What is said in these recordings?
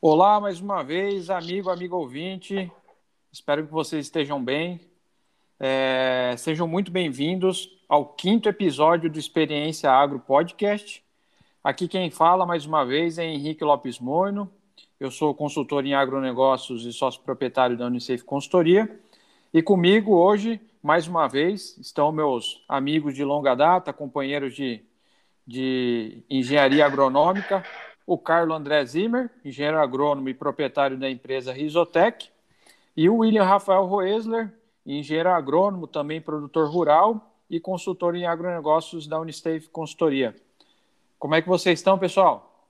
Olá, mais uma vez, amigo, amigo ouvinte. Espero que vocês estejam bem. É, sejam muito bem-vindos ao quinto episódio do Experiência Agro Podcast. Aqui quem fala mais uma vez é Henrique Lopes Moino. Eu sou consultor em agronegócios e sócio proprietário da Unisafe Consultoria. E comigo hoje, mais uma vez, estão meus amigos de longa data, companheiros de, de engenharia agronômica, o Carlos André Zimmer, engenheiro agrônomo e proprietário da empresa Risotec, e o William Rafael Roesler, engenheiro agrônomo, também produtor rural e consultor em agronegócios da Unistave Consultoria. Como é que vocês estão, pessoal?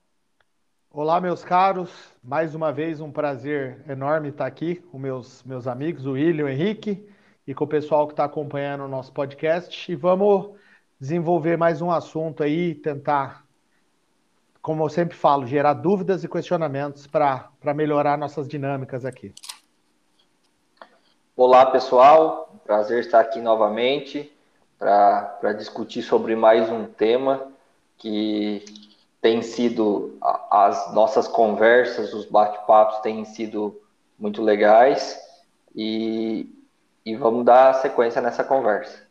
Olá, meus caros. Mais uma vez um prazer enorme estar aqui com meus, meus amigos, o William, o Henrique, e com o pessoal que está acompanhando o nosso podcast. E vamos desenvolver mais um assunto aí, tentar como eu sempre falo, gerar dúvidas e questionamentos para melhorar nossas dinâmicas aqui. Olá, pessoal. Prazer estar aqui novamente para discutir sobre mais um tema que tem sido as nossas conversas, os bate-papos têm sido muito legais e, e vamos dar sequência nessa conversa.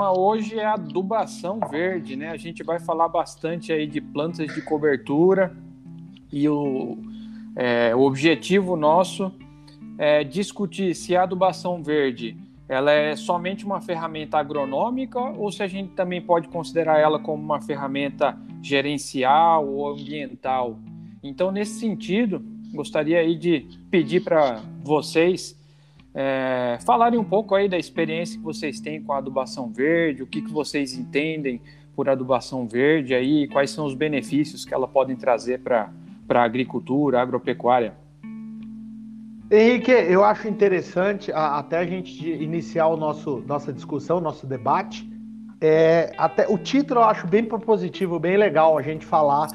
Tema hoje é adubação verde, né? A gente vai falar bastante aí de plantas de cobertura e o, é, o objetivo nosso é discutir se a adubação verde ela é somente uma ferramenta agronômica ou se a gente também pode considerar ela como uma ferramenta gerencial ou ambiental. Então, nesse sentido, gostaria aí de pedir para vocês é, falarem um pouco aí da experiência que vocês têm com a adubação verde, o que, que vocês entendem por adubação verde aí, quais são os benefícios que ela pode trazer para a agricultura, agropecuária. Henrique, eu acho interessante, até a gente iniciar o nosso, nossa discussão, nosso debate, é, até o título eu acho bem propositivo, bem legal a gente falar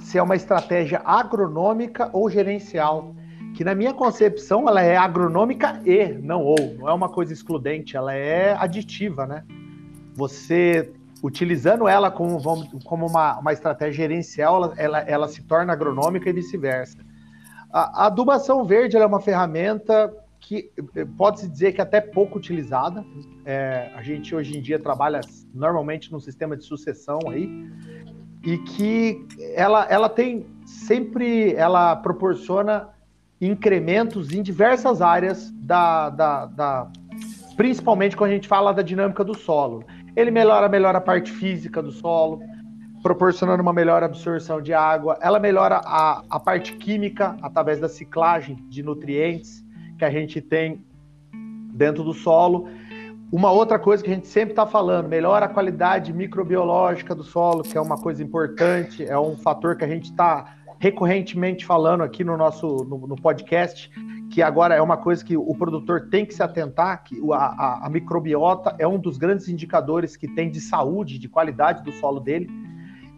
se é uma estratégia agronômica ou gerencial que na minha concepção ela é agronômica e não ou, não é uma coisa excludente, ela é aditiva, né? Você utilizando ela como, como uma, uma estratégia gerencial, ela, ela, ela se torna agronômica e vice-versa. A, a, adubação verde é uma ferramenta que pode-se dizer que é até pouco utilizada. É, a gente hoje em dia trabalha normalmente num sistema de sucessão aí, e que ela, ela tem sempre, ela proporciona incrementos em diversas áreas da, da, da, principalmente quando a gente fala da dinâmica do solo. Ele melhora, melhora a parte física do solo, proporcionando uma melhor absorção de água. Ela melhora a, a parte química através da ciclagem de nutrientes que a gente tem dentro do solo. Uma outra coisa que a gente sempre está falando, melhora a qualidade microbiológica do solo, que é uma coisa importante, é um fator que a gente está recorrentemente falando aqui no nosso no, no, podcast, que agora é uma coisa que o produtor tem que se atentar, que a, a, a, microbiota é um dos grandes indicadores que tem de saúde, de qualidade do solo dele.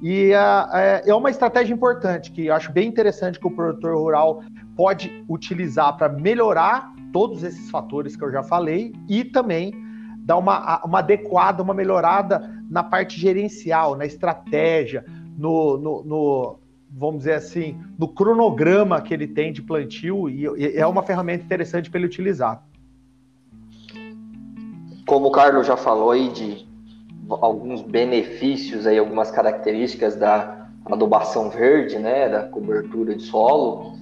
E é, é uma estratégia importante, que eu acho bem interessante que o produtor rural pode utilizar para melhorar todos esses fatores que eu já falei e também dar uma, uma adequada, uma melhorada na parte gerencial, na estratégia, no, no vamos dizer assim, no cronograma que ele tem de plantio e é uma ferramenta interessante para ele utilizar. Como o Carlos já falou aí de alguns benefícios aí, algumas características da adubação verde, né, da cobertura de solo.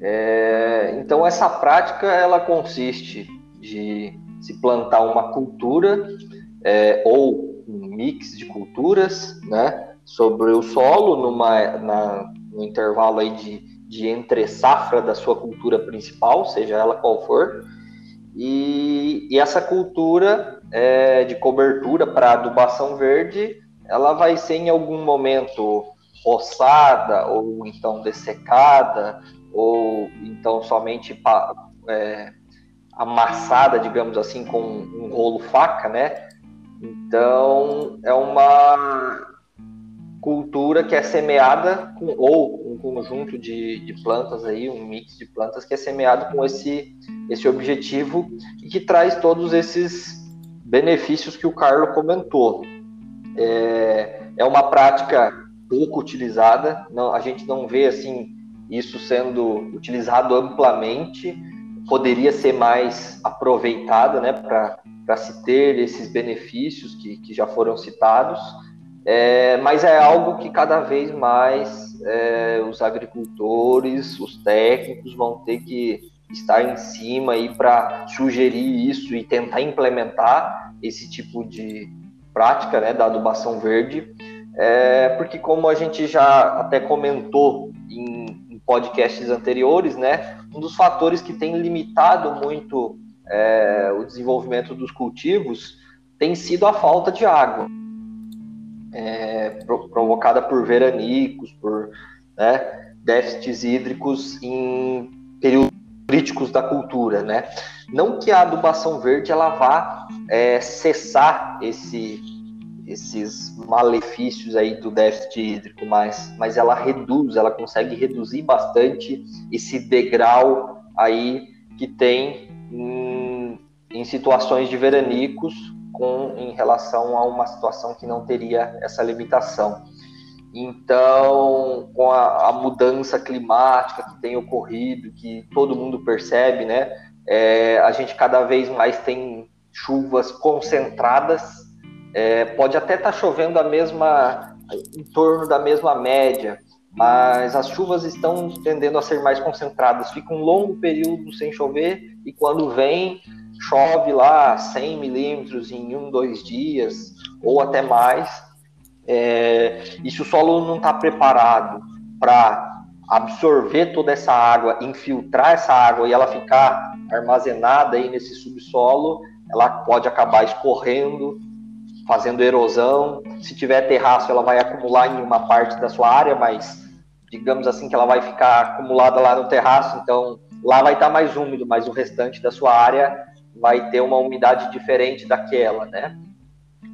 É, então essa prática ela consiste de se plantar uma cultura é, ou um mix de culturas, né, sobre o solo numa, na, no intervalo aí de, de entre safra da sua cultura principal, seja ela qual for, e, e essa cultura é, de cobertura para adubação verde, ela vai ser em algum momento roçada ou então dessecada ou então somente é, amassada, digamos assim, com um rolo faca, né? Então é uma cultura que é semeada com, ou um conjunto de, de plantas aí, um mix de plantas que é semeado com esse, esse objetivo e que traz todos esses benefícios que o Carlos comentou. É, é uma prática pouco utilizada, não, a gente não vê assim isso sendo utilizado amplamente, poderia ser mais aproveitada né, para se ter esses benefícios que, que já foram citados, é, mas é algo que cada vez mais é, os agricultores, os técnicos vão ter que estar em cima aí para sugerir isso e tentar implementar esse tipo de prática né, da adubação verde, é, porque como a gente já até comentou em, em podcasts anteriores, né, um dos fatores que tem limitado muito é, o desenvolvimento dos cultivos tem sido a falta de água é, provocada por veranicos, por né, déficits hídricos em períodos críticos da cultura, né? Não que a adubação verde ela vá é, cessar esse, esses malefícios aí do déficit hídrico, mas, mas ela reduz, ela consegue reduzir bastante esse degrau aí que tem em, em situações de veranicos com em relação a uma situação que não teria essa limitação. Então, com a, a mudança climática que tem ocorrido, que todo mundo percebe, né? É, a gente cada vez mais tem chuvas concentradas. É, pode até estar tá chovendo a mesma, em torno da mesma média, mas as chuvas estão tendendo a ser mais concentradas. Fica um longo período sem chover e quando vem chove lá 100 milímetros em um, dois dias, ou até mais, é, e se o solo não está preparado para absorver toda essa água, infiltrar essa água e ela ficar armazenada aí nesse subsolo, ela pode acabar escorrendo, fazendo erosão. Se tiver terraço, ela vai acumular em uma parte da sua área, mas digamos assim que ela vai ficar acumulada lá no terraço, então lá vai estar mais úmido, mas o restante da sua área vai ter uma umidade diferente daquela, né?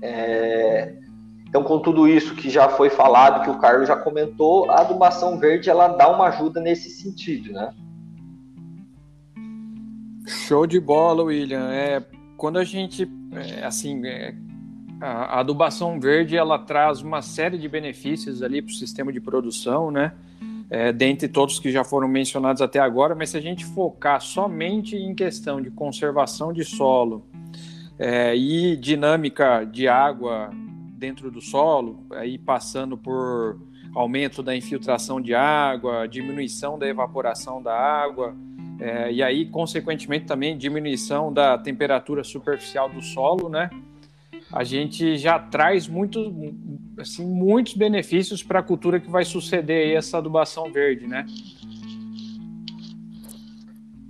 É... Então, com tudo isso que já foi falado, que o Carlos já comentou, a adubação verde ela dá uma ajuda nesse sentido, né? Show de bola, William. É, quando a gente, é, assim, é, a adubação verde ela traz uma série de benefícios ali para o sistema de produção, né? É, dentre todos que já foram mencionados até agora, mas se a gente focar somente em questão de conservação de solo é, e dinâmica de água dentro do solo, aí passando por aumento da infiltração de água, diminuição da evaporação da água, é, e aí, consequentemente, também diminuição da temperatura superficial do solo, né? A gente já traz muito, assim, muitos benefícios para a cultura que vai suceder essa adubação verde, né?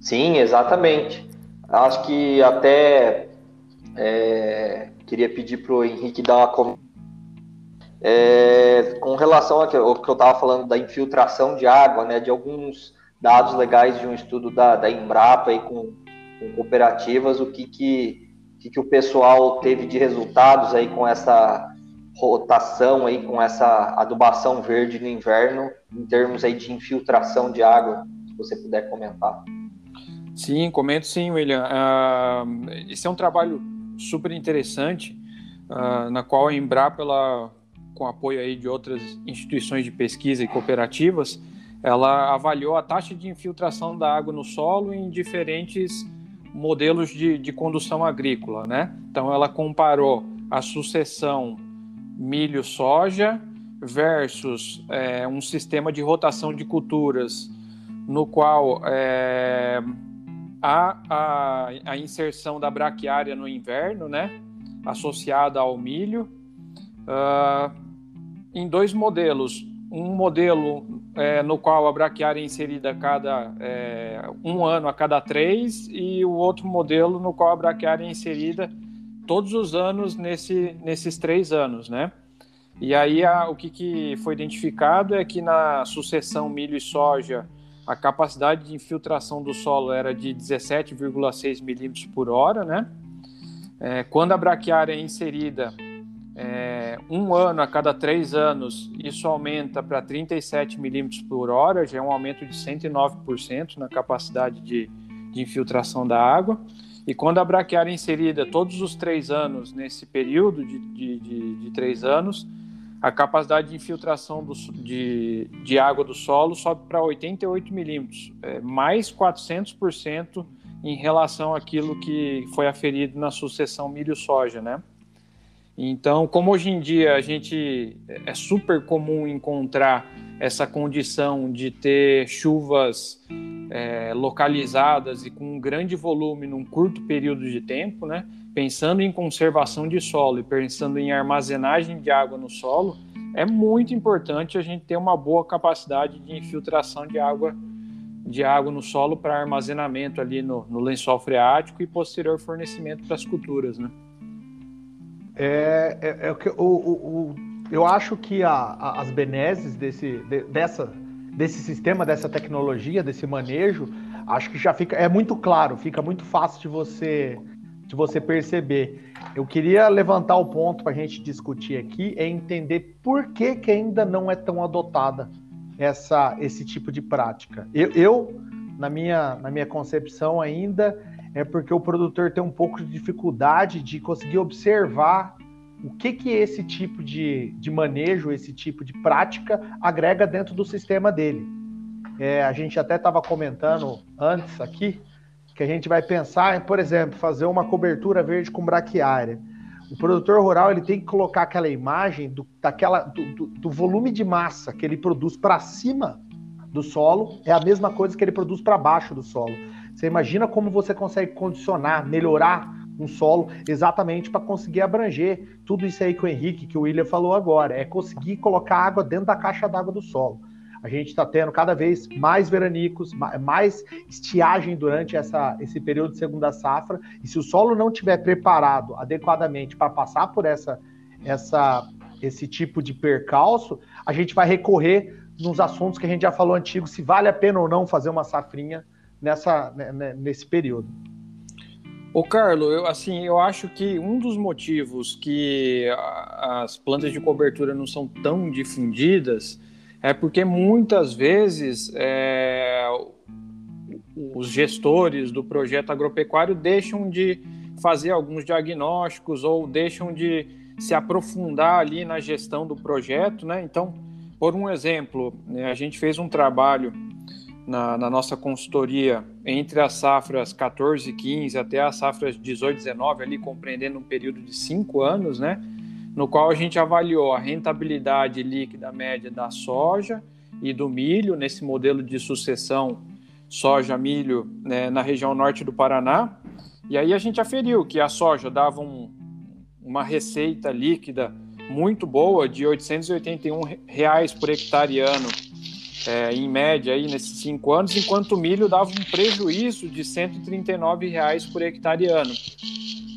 Sim, exatamente. Acho que até é, queria pedir para o Henrique dar uma é, com relação ao que eu estava falando da infiltração de água, né, de alguns dados legais de um estudo da, da Embrapa aí com, com cooperativas, o que, que que, que o pessoal teve de resultados aí com essa rotação aí, com essa adubação verde no inverno, em termos aí de infiltração de água, se você puder comentar. Sim, comento sim, William. Uh, esse é um trabalho super interessante, uh, na qual a Embrapa, ela, com apoio aí de outras instituições de pesquisa e cooperativas, ela avaliou a taxa de infiltração da água no solo em diferentes modelos de, de condução agrícola, né? Então ela comparou a sucessão milho-soja versus é, um sistema de rotação de culturas no qual é, há a, a, inserção da braquiária no inverno, né, associada ao milho, uh, em dois modelos. Um modelo é, no qual a braquiária é inserida a cada é, um ano a cada três e o outro modelo no qual a braquiária é inserida todos os anos nesse, nesses três anos, né? E aí a, o que, que foi identificado é que na sucessão milho e soja a capacidade de infiltração do solo era de 17,6 milímetros por hora, né? É, quando a braquiária é inserida, é, um ano a cada três anos, isso aumenta para 37 milímetros por hora, já é um aumento de 109% na capacidade de, de infiltração da água. E quando a braquiária é inserida todos os três anos, nesse período de, de, de, de três anos, a capacidade de infiltração do, de, de água do solo sobe para 88 milímetros, é, mais 400% em relação àquilo que foi aferido na sucessão milho-soja, né? Então, como hoje em dia a gente é super comum encontrar essa condição de ter chuvas é, localizadas e com um grande volume num curto período de tempo, né? Pensando em conservação de solo e pensando em armazenagem de água no solo, é muito importante a gente ter uma boa capacidade de infiltração de água de água no solo para armazenamento ali no, no lençol freático e posterior fornecimento para as culturas, né? É, é, é o, o, o, eu acho que a, a, as benesses desse, de, dessa, desse sistema, dessa tecnologia, desse manejo, acho que já fica é muito claro, fica muito fácil de você de você perceber. Eu queria levantar o ponto para a gente discutir aqui é entender por que, que ainda não é tão adotada essa, esse tipo de prática. Eu, eu, na, minha, na minha concepção, ainda é porque o produtor tem um pouco de dificuldade de conseguir observar o que, que esse tipo de, de manejo, esse tipo de prática agrega dentro do sistema dele. É, a gente até estava comentando antes aqui que a gente vai pensar em, por exemplo, fazer uma cobertura verde com braquiária. O produtor rural ele tem que colocar aquela imagem do, daquela, do, do, do volume de massa que ele produz para cima do solo, é a mesma coisa que ele produz para baixo do solo. Você imagina como você consegue condicionar, melhorar um solo exatamente para conseguir abranger tudo isso aí que o Henrique, que o William falou agora, é conseguir colocar água dentro da caixa d'água do solo. A gente está tendo cada vez mais veranicos, mais estiagem durante essa, esse período de segunda safra. E se o solo não estiver preparado adequadamente para passar por essa, essa, esse tipo de percalço, a gente vai recorrer nos assuntos que a gente já falou antigo, se vale a pena ou não fazer uma safrinha nessa, né, né nesse período. Ô Carlos, eu, assim, eu acho que um dos motivos que as plantas de cobertura não são tão difundidas é porque muitas vezes é, os gestores do projeto agropecuário deixam de fazer alguns diagnósticos ou deixam de se aprofundar ali na gestão do projeto, né? Então, por um exemplo, né, a gente fez um trabalho na, na, nossa consultoria entre as safras 14 e 15 até as safras 18 e 19, ali compreendendo um período de cinco anos, né? no qual a gente avaliou a rentabilidade líquida média da soja e do milho nesse modelo de sucessão soja-milho né, na região norte do Paraná. E aí a gente aferiu que a soja dava um, uma receita líquida muito boa de 881 reais por hectare ano, é, em média aí nesses cinco anos, enquanto o milho dava um prejuízo de 139 reais por hectare ano.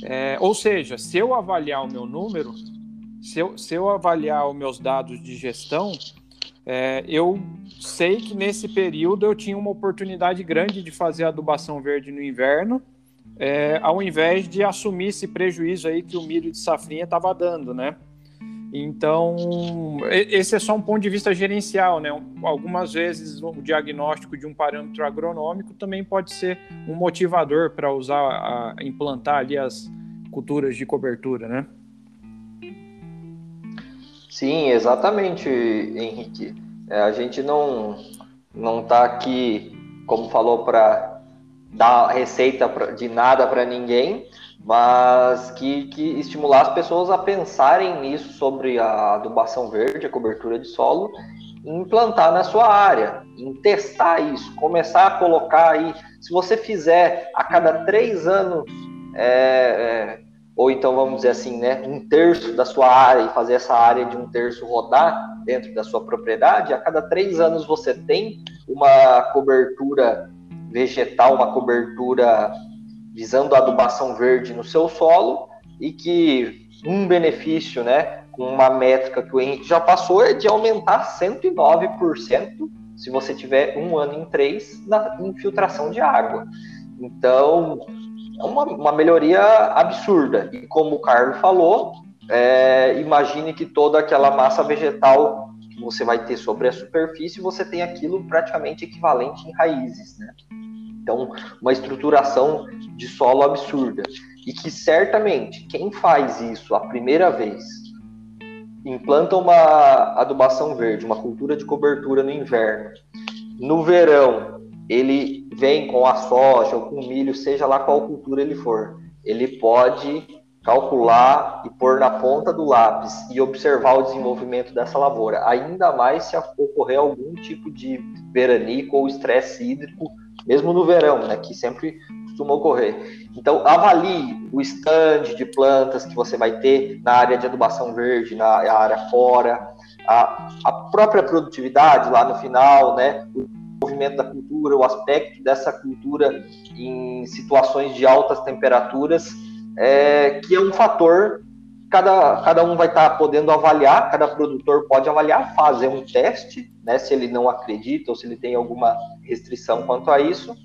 É, ou seja, se eu avaliar o meu número, se eu, se eu avaliar os meus dados de gestão, é, eu sei que nesse período eu tinha uma oportunidade grande de fazer adubação verde no inverno, é, ao invés de assumir esse prejuízo aí que o milho de safrinha estava dando, né? Então, esse é só um ponto de vista gerencial, né? Algumas vezes o diagnóstico de um parâmetro agronômico também pode ser um motivador para usar, a, implantar ali as culturas de cobertura, né? Sim, exatamente, Henrique. É, a gente não não está aqui, como falou, para dar receita de nada para ninguém, mas que, que estimular as pessoas a pensarem nisso sobre a adubação verde, a cobertura de solo, implantar na sua área, em testar isso, começar a colocar aí. Se você fizer a cada três anos é, é, ou então vamos dizer assim, né, um terço da sua área e fazer essa área de um terço rodar dentro da sua propriedade, a cada três anos você tem uma cobertura vegetal, uma cobertura visando adubação verde no seu solo e que um benefício, né, com uma métrica que o Henrique já passou é de aumentar 109% se você tiver um ano em três na infiltração de água. Então, é uma, uma melhoria absurda. E como o Carlos falou, é, imagine que toda aquela massa vegetal você vai ter sobre a superfície, você tem aquilo praticamente equivalente em raízes, né? Então, uma estruturação de solo absurda. E que certamente quem faz isso a primeira vez, implanta uma adubação verde, uma cultura de cobertura no inverno, no verão, ele vem com a soja ou com milho, seja lá qual cultura ele for, ele pode calcular e pôr na ponta do lápis e observar o desenvolvimento dessa lavoura, ainda mais se ocorrer algum tipo de veranico ou estresse hídrico, mesmo no verão, né, que sempre costuma ocorrer. Então, avalie o stand de plantas que você vai ter na área de adubação verde, na área fora, a, a própria produtividade lá no final, né, o movimento da cultura, o aspecto dessa cultura em situações de altas temperaturas é, que é um fator cada, cada um vai estar tá podendo avaliar, cada produtor pode avaliar, fazer um teste, né, se ele não acredita ou se ele tem alguma restrição quanto a isso,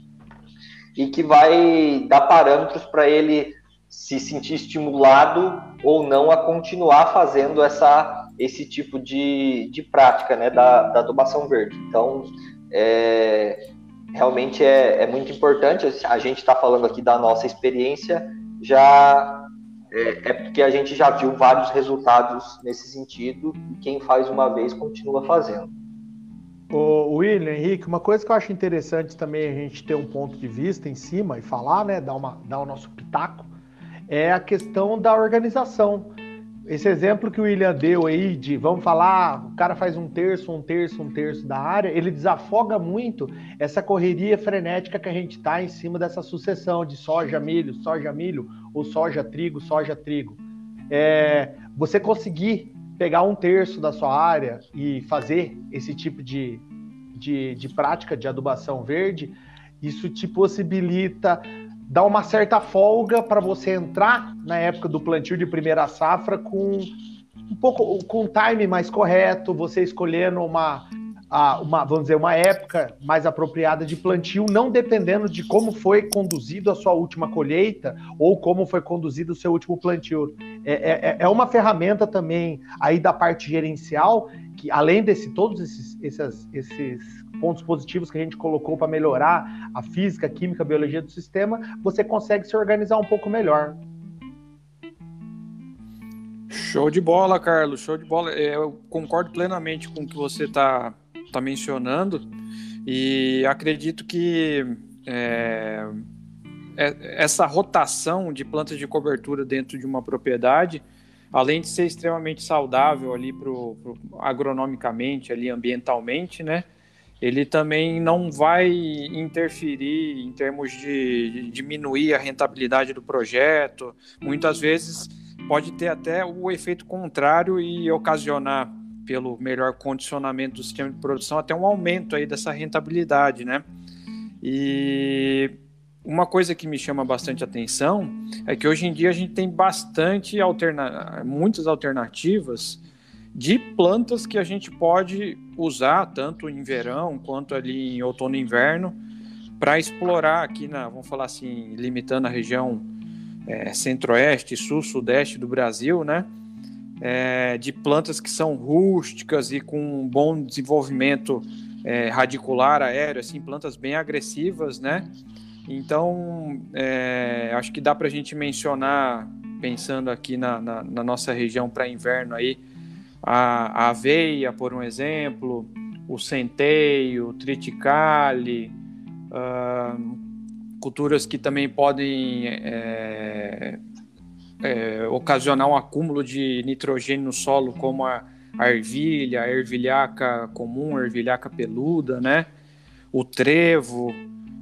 e que vai dar parâmetros para ele se sentir estimulado ou não a continuar fazendo essa, esse tipo de, de prática né, da, da adubação verde. Então, é, realmente é, é muito importante, a gente está falando aqui da nossa experiência, já é, é, porque a gente já viu vários resultados nesse sentido e quem faz uma vez continua fazendo. O William, Henrique, uma coisa que eu acho interessante também a gente ter um ponto de vista em cima e falar, né, dar, uma, dar o nosso pitaco, é a questão da organização. Esse exemplo que o William deu aí de vamos falar, o cara faz um terço, um terço, um terço da área, ele desafoga muito essa correria frenética que a gente está em cima dessa sucessão de soja, milho, soja, milho, ou soja, trigo, soja, trigo. É, você conseguir pegar um terço da sua área e fazer esse tipo de, de, de prática de adubação verde, isso te possibilita dá uma certa folga para você entrar na época do plantio de primeira safra com um pouco com um time mais correto, você escolhendo uma, uma, vamos dizer, uma época mais apropriada de plantio, não dependendo de como foi conduzido a sua última colheita ou como foi conduzido o seu último plantio. É, é, é uma ferramenta também aí da parte gerencial que, além desse todos esses, esses, esses pontos positivos que a gente colocou para melhorar a física, a química, a biologia do sistema, você consegue se organizar um pouco melhor. Show de bola, Carlos, show de bola. É, eu concordo plenamente com o que você está tá mencionando e acredito que é, é, essa rotação de plantas de cobertura dentro de uma propriedade, além de ser extremamente saudável ali pro, pro agronomicamente, ali ambientalmente, né? Ele também não vai interferir em termos de diminuir a rentabilidade do projeto. Muitas vezes pode ter até o efeito contrário e ocasionar, pelo melhor condicionamento do sistema de produção, até um aumento aí dessa rentabilidade, né? E uma coisa que me chama bastante atenção é que hoje em dia a gente tem bastante alterna muitas alternativas de plantas que a gente pode usar tanto em verão quanto ali em outono e inverno para explorar aqui na, vamos falar assim, limitando a região é, centro-oeste, sul, sudeste do Brasil, né? É, de plantas que são rústicas e com um bom desenvolvimento é, radicular aéreo, assim, plantas bem agressivas, né? Então, é, acho que dá para a gente mencionar, pensando aqui na, na, na nossa região para inverno aí, a, a aveia, por um exemplo, o centeio, o triticale, uh, culturas que também podem é, é, ocasionar um acúmulo de nitrogênio no solo, como a, a ervilha, a ervilhaca comum, a ervilhaca peluda, né? O trevo.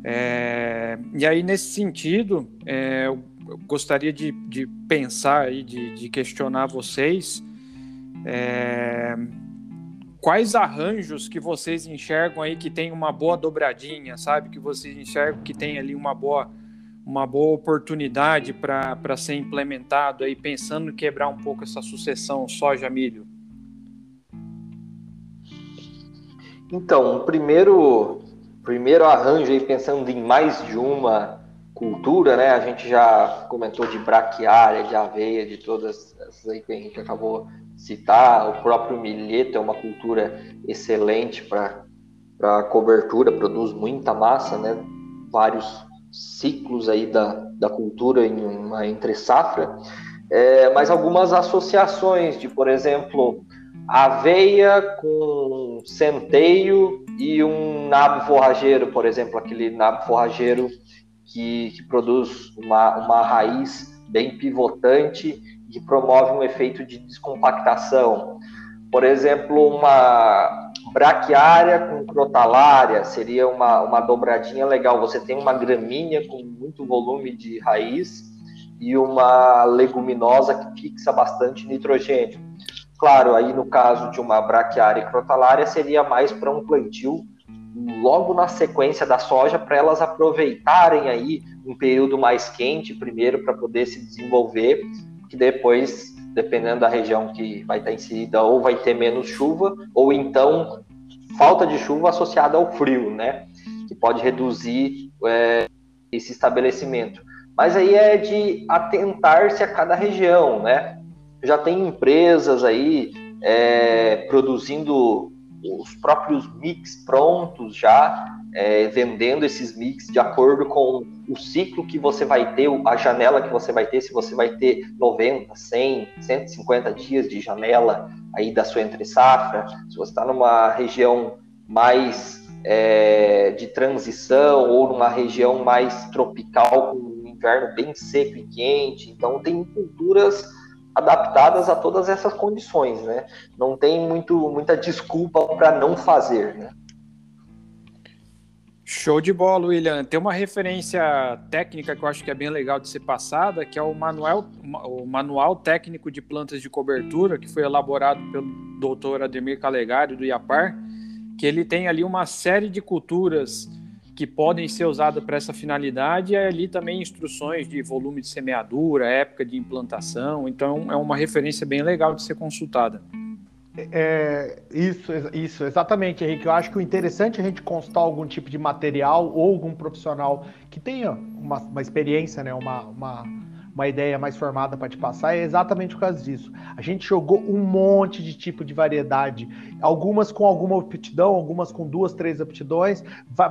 É, e aí, nesse sentido, é, eu gostaria de, de pensar e de, de questionar vocês é... Quais arranjos que vocês enxergam aí que tem uma boa dobradinha, sabe? Que vocês enxergam que tem ali uma boa, uma boa oportunidade para ser implementado aí, pensando em quebrar um pouco essa sucessão soja-milho? Então, o primeiro, primeiro arranjo aí, pensando em mais de uma cultura, né? A gente já comentou de braquiária, de aveia, de todas essas aí que a gente acabou citar. O próprio milheto é uma cultura excelente para cobertura, produz muita massa, né? Vários ciclos aí da, da cultura em uma entre safra. É, mas algumas associações de, por exemplo, aveia com centeio e um nabo forrageiro, por exemplo, aquele nabo forrageiro que, que produz uma, uma raiz bem pivotante que promove um efeito de descompactação. Por exemplo, uma braquiária com crotalária seria uma, uma dobradinha legal. Você tem uma gramínea com muito volume de raiz e uma leguminosa que fixa bastante nitrogênio. Claro, aí no caso de uma braquiária e crotalária seria mais para um plantio logo na sequência da soja para elas aproveitarem aí um período mais quente primeiro para poder se desenvolver, que depois, dependendo da região que vai estar inserida, ou vai ter menos chuva, ou então falta de chuva associada ao frio, né? Que pode reduzir é, esse estabelecimento. Mas aí é de atentar-se a cada região, né? já tem empresas aí é, produzindo os próprios mix prontos já, é, vendendo esses mix de acordo com o ciclo que você vai ter, a janela que você vai ter, se você vai ter 90, 100, 150 dias de janela aí da sua entre safra, se você está numa região mais é, de transição ou numa região mais tropical com um inverno bem seco e quente, então tem culturas adaptadas a todas essas condições, né? Não tem muito, muita desculpa para não fazer, né? Show de bola, William. Tem uma referência técnica que eu acho que é bem legal de ser passada, que é o manual, o manual técnico de plantas de cobertura, que foi elaborado pelo doutor Ademir Calegari, do IAPAR, que ele tem ali uma série de culturas que podem ser usadas para essa finalidade, e ali também instruções de volume de semeadura, época de implantação, então é uma referência bem legal de ser consultada. É, isso, isso, exatamente, Henrique. Eu acho que o interessante é a gente constar algum tipo de material ou algum profissional que tenha uma, uma experiência, né, uma, uma uma ideia mais formada para te passar, é exatamente por causa disso. A gente jogou um monte de tipo de variedade, algumas com alguma aptidão, algumas com duas, três aptidões.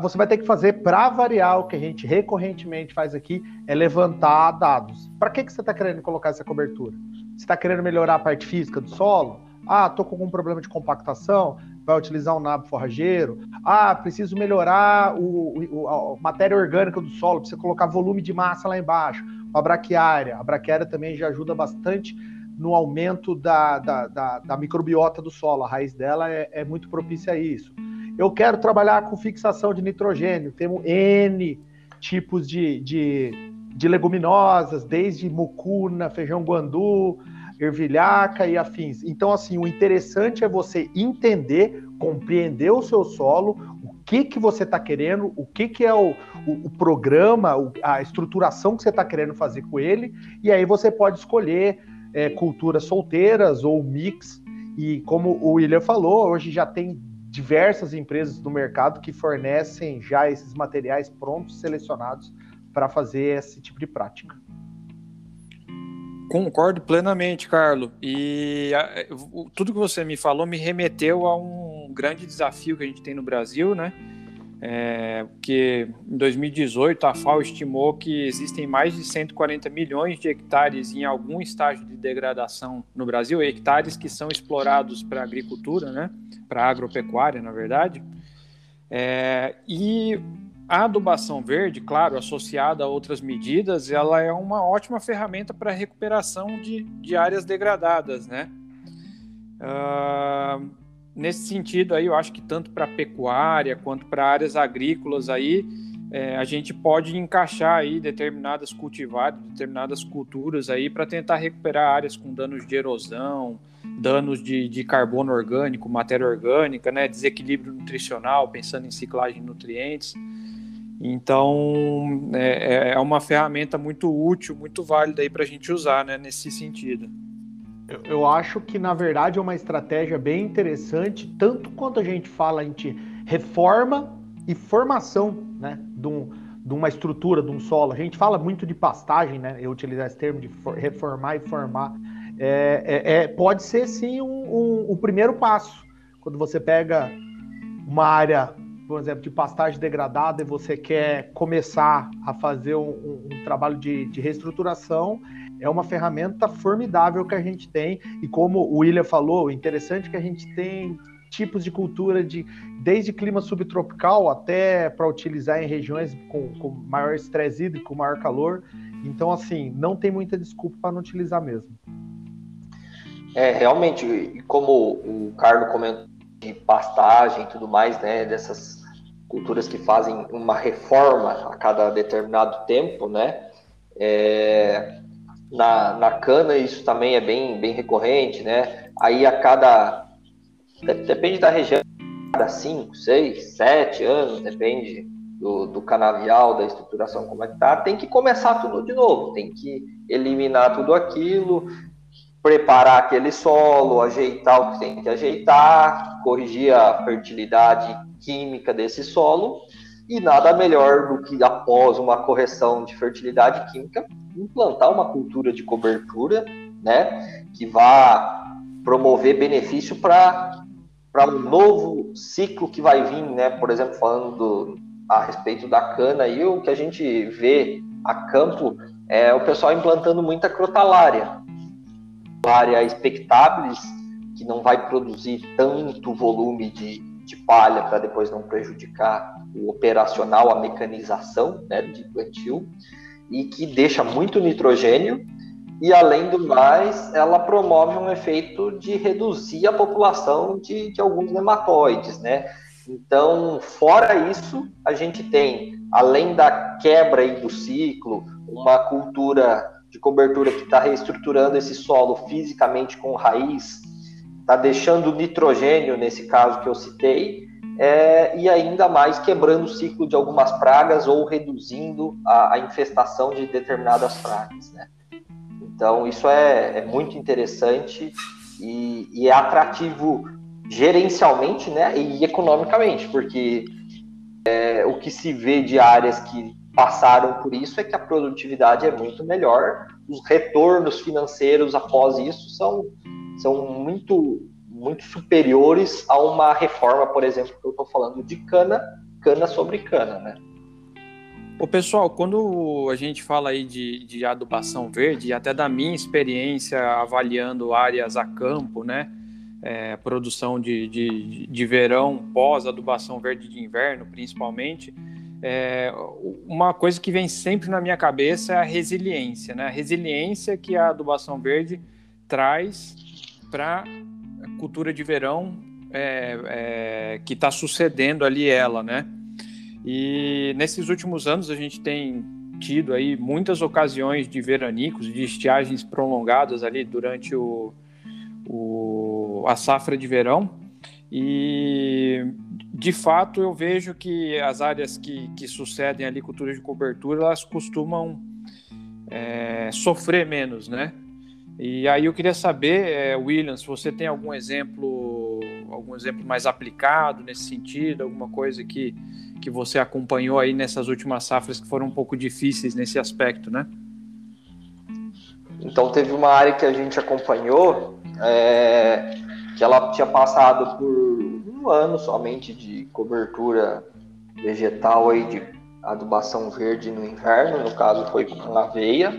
Você vai ter que fazer para variar o que a gente recorrentemente faz aqui, é levantar dados. Para que, que você está querendo colocar essa cobertura? Você está querendo melhorar a parte física do solo? Ah, tô com algum problema de compactação, vai utilizar um nabo forrageiro. Ah, preciso melhorar o, o, a matéria orgânica do solo, precisa colocar volume de massa lá embaixo a braquiária. A braquiária também já ajuda bastante no aumento da, da, da, da microbiota do solo. A raiz dela é, é, muito propícia a isso. Eu quero trabalhar com fixação de nitrogênio. Temos N tipos de, de, de leguminosas, desde mucuna, feijão guandu, ervilhaca e afins. Então, assim, o interessante é você entender, compreender o seu solo, que, que você está querendo, o que, que é o, o, o programa, o, a estruturação que você está querendo fazer com ele, e aí você pode escolher é, culturas solteiras ou mix. E como o William falou, hoje já tem diversas empresas no mercado que fornecem já esses materiais prontos, selecionados para fazer esse tipo de prática. Concordo plenamente, Carlos. E a, tudo que você me falou me remeteu a um grande desafio que a gente tem no Brasil, né? É, que em 2018 a FAO estimou que existem mais de 140 milhões de hectares em algum estágio de degradação no Brasil, hectares que são explorados para agricultura, né? Para agropecuária, na verdade. É, e a adubação verde, claro, associada a outras medidas, ela é uma ótima ferramenta para recuperação de, de áreas degradadas, né? Uh, nesse sentido aí, eu acho que tanto para pecuária quanto para áreas agrícolas aí, é, a gente pode encaixar aí determinadas cultivares, determinadas culturas aí para tentar recuperar áreas com danos de erosão, danos de, de, carbono orgânico, matéria orgânica, né, desequilíbrio nutricional, pensando em ciclagem de nutrientes. Então, é, é uma ferramenta muito útil, muito válida aí para a gente usar, né, nesse sentido. Eu, eu acho que, na verdade, é uma estratégia bem interessante, tanto quanto a gente fala em reforma e formação né, de, um, de uma estrutura, de um solo. A gente fala muito de pastagem, né? Eu utilizar esse termo de reformar e formar. É, é, é, pode ser sim um, um, um, primeiro passo. Quando você pega uma área, por exemplo, de pastagem degradada e você quer começar a fazer um, um trabalho de, de reestruturação, é uma ferramenta formidável que a gente tem. E como o William falou, interessante é que a gente tem tipos de cultura de desde clima subtropical até para utilizar em regiões com, com maior estresse hídrico, maior calor. Então, assim, não tem muita desculpa para não utilizar mesmo. É, realmente, como o Carlos comentou de pastagem e tudo mais, né, dessas culturas que fazem uma reforma a cada determinado tempo, né, é, na, na cana isso também é bem, bem recorrente, né, aí a cada Depende da região, cada 5, 6, 7 anos, depende do, do, canavial, da estruturação, como é que tá, tem que começar tudo de novo, tem que eliminar tudo aquilo, preparar aquele solo, ajeitar o que tem que ajeitar, corrigir a fertilidade química desse solo, e nada melhor do que após uma correção de fertilidade química, implantar uma cultura de cobertura, né, que vá promover benefício para um novo ciclo que vai vir, né? Por exemplo, falando do, a respeito da cana, e o que a gente vê a campo é o pessoal implantando muita crotalária, área expectáveis que não vai produzir tanto volume de, de palha para depois não prejudicar o operacional, a mecanização né, de plantio, e que deixa muito nitrogênio e além do mais, ela promove um efeito de reduzir a população de, de alguns nematóides, né? Então, fora isso, a gente tem, além da quebra do ciclo, uma cultura de cobertura que está reestruturando esse solo fisicamente com raiz, está deixando nitrogênio, nesse caso que eu citei, é, e ainda mais quebrando o ciclo de algumas pragas ou reduzindo a, a infestação de determinadas pragas, né? Então, isso é, é muito interessante e, e, é atrativo gerencialmente né, e economicamente, porque é, o que se vê de áreas que passaram por isso é que a produtividade é muito melhor, os retornos financeiros após isso são, são muito, muito superiores a uma reforma, por exemplo, que eu estou falando de cana, cana sobre cana, né? O pessoal, quando a gente fala aí de, de adubação verde, até da minha experiência avaliando áreas a campo, né? É, produção de, de, de verão pós adubação verde de inverno, principalmente, é, uma coisa que vem sempre na minha cabeça é a resiliência, né? A resiliência que a adubação verde traz para a cultura de verão é, é que está sucedendo ali ela, né? E nesses últimos anos a gente tem tido aí muitas ocasiões de veranicos, de estiagens prolongadas ali durante o, o, a safra de verão. E de fato eu vejo que as áreas que, que sucedem ali cultura de cobertura elas costumam é, sofrer menos, né? E aí eu queria saber, é, William, se você tem algum exemplo, algum exemplo mais aplicado nesse sentido, alguma coisa que que você acompanhou aí nessas últimas safras que foram um pouco difíceis nesse aspecto, né? Então teve uma área que a gente acompanhou é, que ela tinha passado por um ano somente de cobertura vegetal aí de adubação verde no inverno, no caso foi com aveia,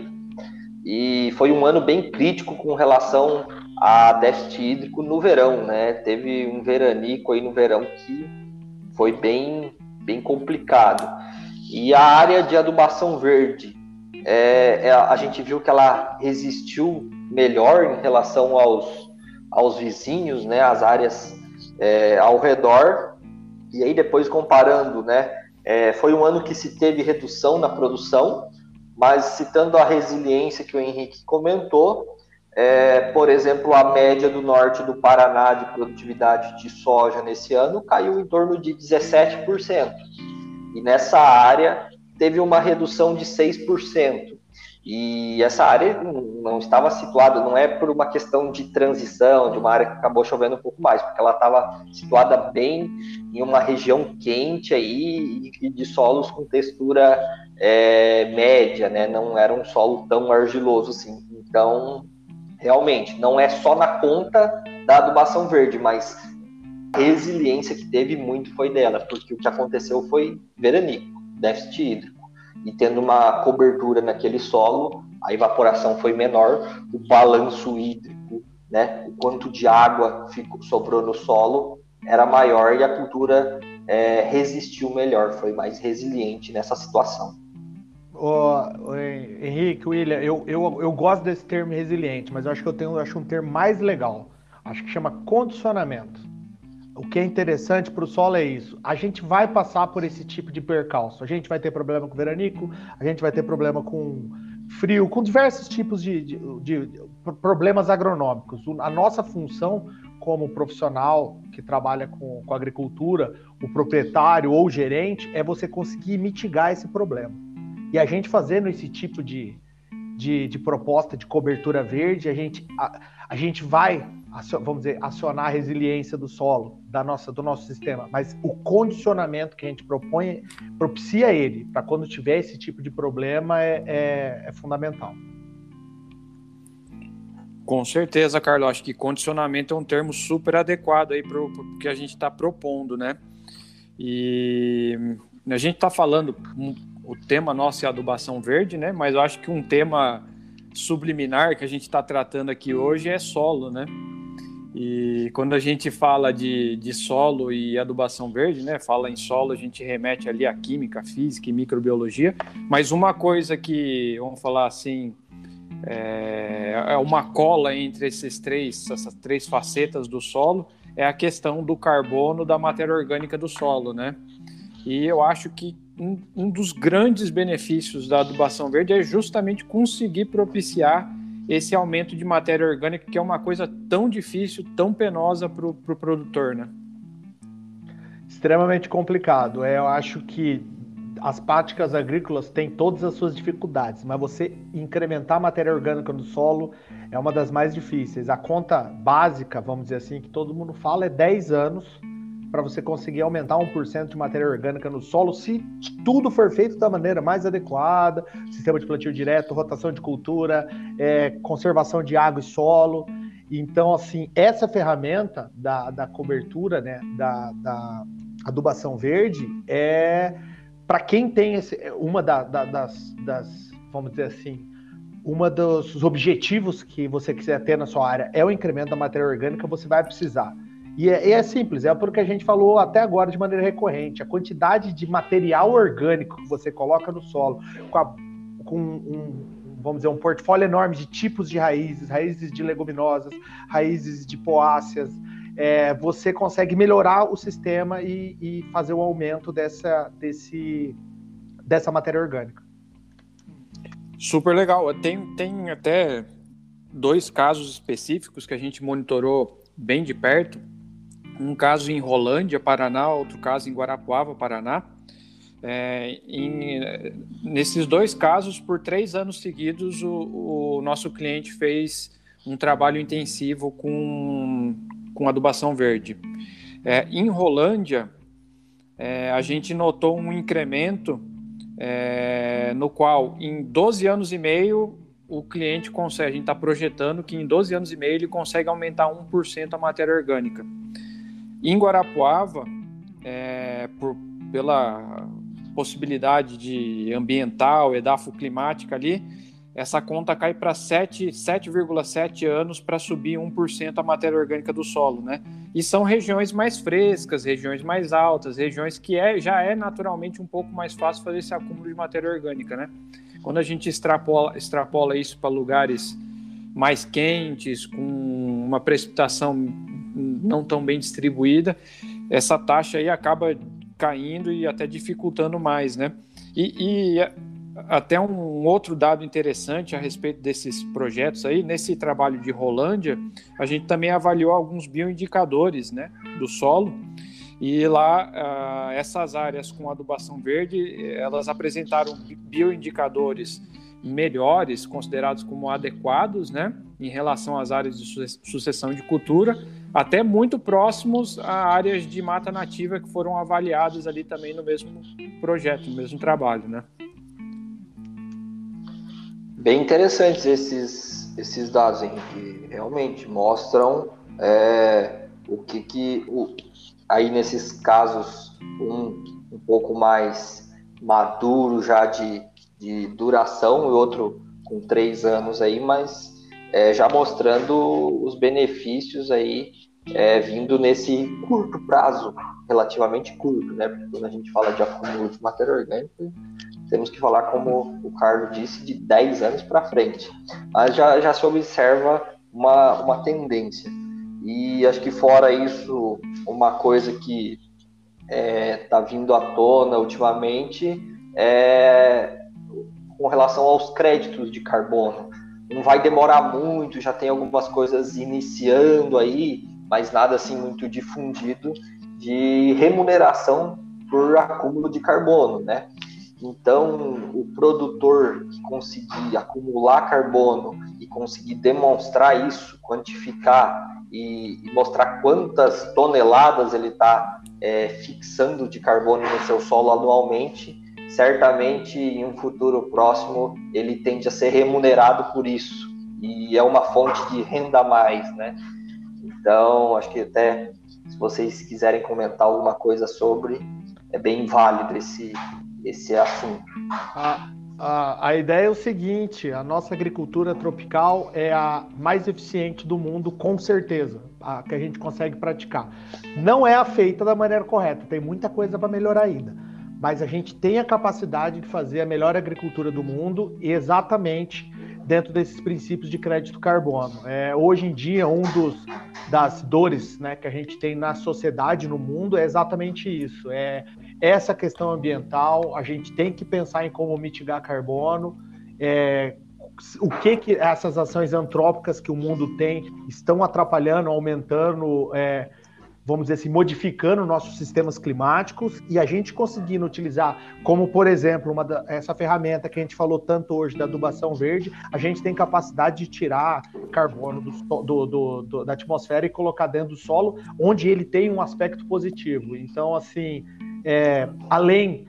e foi um ano bem crítico com relação a déficit hídrico no verão, né? Teve um veranico aí no verão que foi bem bem complicado. E a área de adubação verde, é, é, a gente viu que ela resistiu melhor em relação aos, aos vizinhos, né, as áreas é, ao redor. E aí depois comparando, né, é, foi um ano que se teve redução na produção, mas citando a resiliência que o Henrique comentou, é, por exemplo, a média do norte do Paraná de produtividade de soja nesse ano caiu em torno de 17%. E nessa área teve uma redução de 6%. E essa área não estava situada, não é por uma questão de transição, de uma área que acabou chovendo um pouco mais, porque ela estava situada bem em uma região quente aí e de solos com textura é, média, né? Não era um solo tão argiloso assim. Então, realmente, não é só na conta da adubação verde, mas a resiliência que teve muito foi dela, porque o que aconteceu foi veranico, déficit hídrico e tendo uma cobertura naquele solo, a evaporação foi menor, o balanço hídrico, né, o quanto de água ficou, sobrou no solo era maior e a cultura é, resistiu melhor, foi mais resiliente nessa situação. Oh, Henrique, William, eu, eu, eu gosto desse termo resiliente, mas eu acho que eu tenho acho um termo mais legal. Acho que chama condicionamento. O que é interessante para o solo é isso. A gente vai passar por esse tipo de percalço. A gente vai ter problema com veranico, a gente vai ter problema com frio, com diversos tipos de, de, de, problemas agronômicos. A nossa função como profissional que trabalha com, com agricultura, o proprietário ou o gerente, é você conseguir mitigar esse problema. E a gente fazendo esse tipo de, de, de proposta de cobertura verde, a gente, a, a gente vai vamos dizer, acionar a resiliência do solo, da nossa, do nosso sistema, mas o condicionamento que a gente propõe propicia ele, para quando tiver esse tipo de problema, é, é, é, fundamental. Com certeza, Carlos, acho que condicionamento é um termo super adequado aí para o que a gente está propondo, né? E a gente está falando, o tema nosso é adubação verde, né? Mas eu acho que um tema subliminar que a gente está tratando aqui hoje é solo, né? E quando a gente fala de, de solo e adubação verde, né, fala em solo, a gente remete ali à química, física e microbiologia. Mas uma coisa que, vamos falar assim, é, é uma cola entre esses três, essas três facetas do solo, é a questão do carbono da matéria orgânica do solo, né? E eu acho que um, um dos grandes benefícios da adubação verde é justamente conseguir propiciar esse aumento de matéria orgânica, que é uma coisa tão difícil, tão penosa para o pro produtor, né? Extremamente complicado. É, eu acho que as práticas agrícolas têm todas as suas dificuldades, mas você incrementar a matéria orgânica no solo é uma das mais difíceis. A conta básica, vamos dizer assim, que todo mundo fala é 10 anos para você conseguir aumentar 1% de matéria orgânica no solo, se tudo for feito da maneira mais adequada, sistema de plantio direto, rotação de cultura, é, conservação de água e solo. Então, assim, essa ferramenta da, da cobertura, né, da, da adubação verde, é para quem tem esse, uma da, da, das, das, vamos dizer assim, uma dos objetivos que você quiser ter na sua área é o incremento da matéria orgânica, você vai precisar e é, e é, simples, é porque a gente falou até agora de maneira recorrente. A quantidade de material orgânico que você coloca no solo, com, a, com um, vamos dizer, um portfólio enorme de tipos de raízes, raízes de leguminosas, raízes de poáceas, é, você consegue melhorar o sistema e, e fazer o aumento dessa, desse, dessa matéria orgânica. Super legal. Tem, tem até dois casos específicos que a gente monitorou bem de perto um caso em Rolândia, Paraná, outro caso em Guarapuava, Paraná. É, em, nesses dois casos, por três anos seguidos, o, o, nosso cliente fez um trabalho intensivo com, com adubação verde. É, em Rolândia, é, a gente notou um incremento é, no qual, em 12 anos e meio, o cliente consegue, a gente está projetando que em 12 anos e meio ele consegue aumentar 1% a matéria orgânica. Em Guarapuava, é, por, pela possibilidade de ambiental, edafoclimática ali, essa conta cai para 7,7 anos para subir 1% a matéria orgânica do solo, né? E são regiões mais frescas, regiões mais altas, regiões que é, já é naturalmente um pouco mais fácil fazer esse acúmulo de matéria orgânica, né? Quando a gente extrapola, extrapola isso para lugares mais quentes, com uma precipitação não tão bem distribuída, essa taxa aí acaba caindo e até dificultando mais, né? E, e até um outro dado interessante a respeito desses projetos aí, nesse trabalho de Rolândia, a gente também avaliou alguns bioindicadores, né, do solo, e lá essas áreas com adubação verde, elas apresentaram bioindicadores melhores, considerados como adequados, né, em relação às áreas de sucessão de cultura, até muito próximos a áreas de mata nativa que foram avaliadas ali também no mesmo projeto, no mesmo trabalho, né. Bem interessantes esses, esses dados, Henrique. Realmente mostram é, o que, que o, aí nesses casos um, um pouco mais maduro já de, de duração e outro com três anos aí, mas é, já mostrando os benefícios aí é, vindo nesse curto prazo, relativamente curto, né? Porque quando a gente fala de acúmulo de matéria orgânica, temos que falar, como o Carlos disse, de 10 anos para frente. Mas já, já se observa uma, uma tendência. E acho que fora isso, uma coisa que está é, tá vindo à tona ultimamente é com relação aos créditos de carbono. Não vai demorar muito, já tem algumas coisas iniciando aí, mas nada assim muito difundido de remuneração por acúmulo de carbono, né? Então, o produtor que conseguir acumular carbono e conseguir demonstrar isso, quantificar e, e mostrar quantas toneladas ele está é, fixando de carbono no seu solo anualmente, certamente em um futuro próximo ele tende a ser remunerado por isso e é uma fonte de renda a mais, né? Então, acho que até se vocês quiserem comentar alguma coisa sobre, é bem válido esse, esse assunto. A, a, a ideia é o seguinte: a nossa agricultura tropical é a mais eficiente do mundo, com certeza, a que a gente consegue praticar. Não é a feita da maneira correta, tem muita coisa para melhorar ainda. Mas a gente tem a capacidade de fazer a melhor agricultura do mundo exatamente dentro desses princípios de crédito carbono. É, hoje em dia, um dos das dores né, que a gente tem na sociedade, no mundo, é exatamente isso. É essa questão ambiental, a gente tem que pensar em como mitigar carbono, é, o que, que essas ações antrópicas que o mundo tem estão atrapalhando, aumentando, é, vamos dizer assim, modificando nossos sistemas climáticos e a gente conseguindo utilizar, como por exemplo, uma da, essa ferramenta que a gente falou tanto hoje da adubação verde, a gente tem capacidade de tirar carbono do, do, do, da atmosfera e colocar dentro do solo, onde ele tem um aspecto positivo. Então, assim, é, além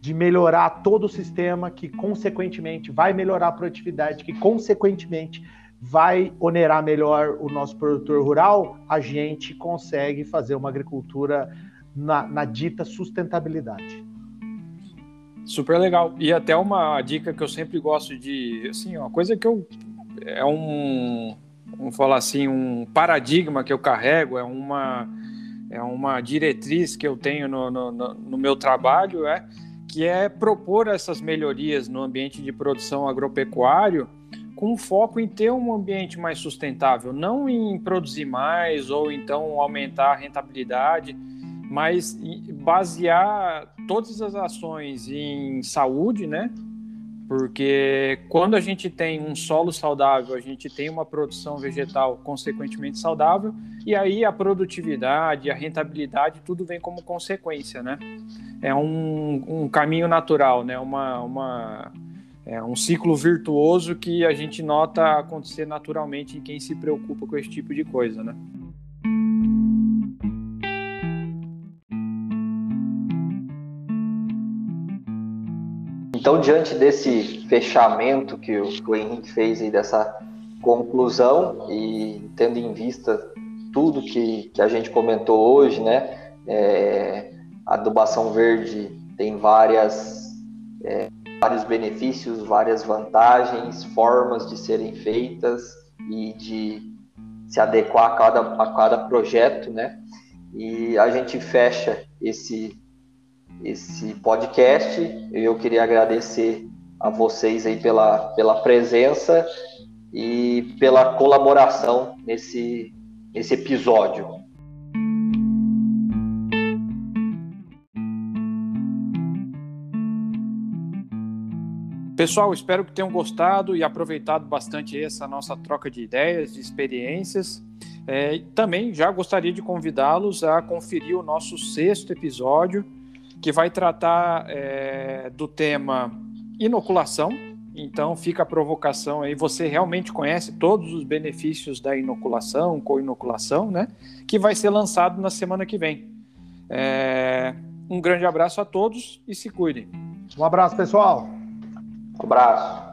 de melhorar todo o sistema, que consequentemente vai melhorar a produtividade, que consequentemente vai onerar melhor o nosso produtor rural, a gente consegue fazer uma agricultura na, na dita sustentabilidade. Super legal. E até uma dica que eu sempre gosto de, assim, uma coisa que eu é um, vamos falar assim, um paradigma que eu carrego, é uma é uma diretriz que eu tenho no, no, no, meu trabalho, é que é propor essas melhorias no ambiente de produção agropecuário com foco em ter um ambiente mais sustentável, não em produzir mais ou então aumentar a rentabilidade, mas basear todas as ações em saúde, né? porque quando a gente tem um solo saudável, a gente tem uma produção vegetal consequentemente saudável, e aí a produtividade, a rentabilidade, tudo vem como consequência, né? É um, um caminho natural, né? Uma, uma, é um ciclo virtuoso que a gente nota acontecer naturalmente em quem se preocupa com esse tipo de coisa, né? Então, diante desse fechamento que o, que o Henrique fez aí, dessa conclusão, e tendo em vista tudo que, que a gente comentou hoje, né? É, a adubação verde tem várias, é, vários benefícios, várias vantagens, formas de serem feitas e de se adequar a cada, a cada projeto, né? E a gente fecha esse esse podcast. Eu queria agradecer a vocês aí pela, pela presença e pela colaboração nesse, nesse episódio. Pessoal, espero que tenham gostado e aproveitado bastante essa nossa troca de ideias, de experiências. É, também já gostaria de convidá-los a conferir o nosso sexto episódio, que vai tratar é, do tema inoculação, Então fica a provocação aí. Você realmente conhece todos os benefícios da inoculação, co-inoculação, né? Que vai ser lançado na semana que vem. É... Um grande abraço a todos e se cuidem. Um abraço, pessoal. Um abraço.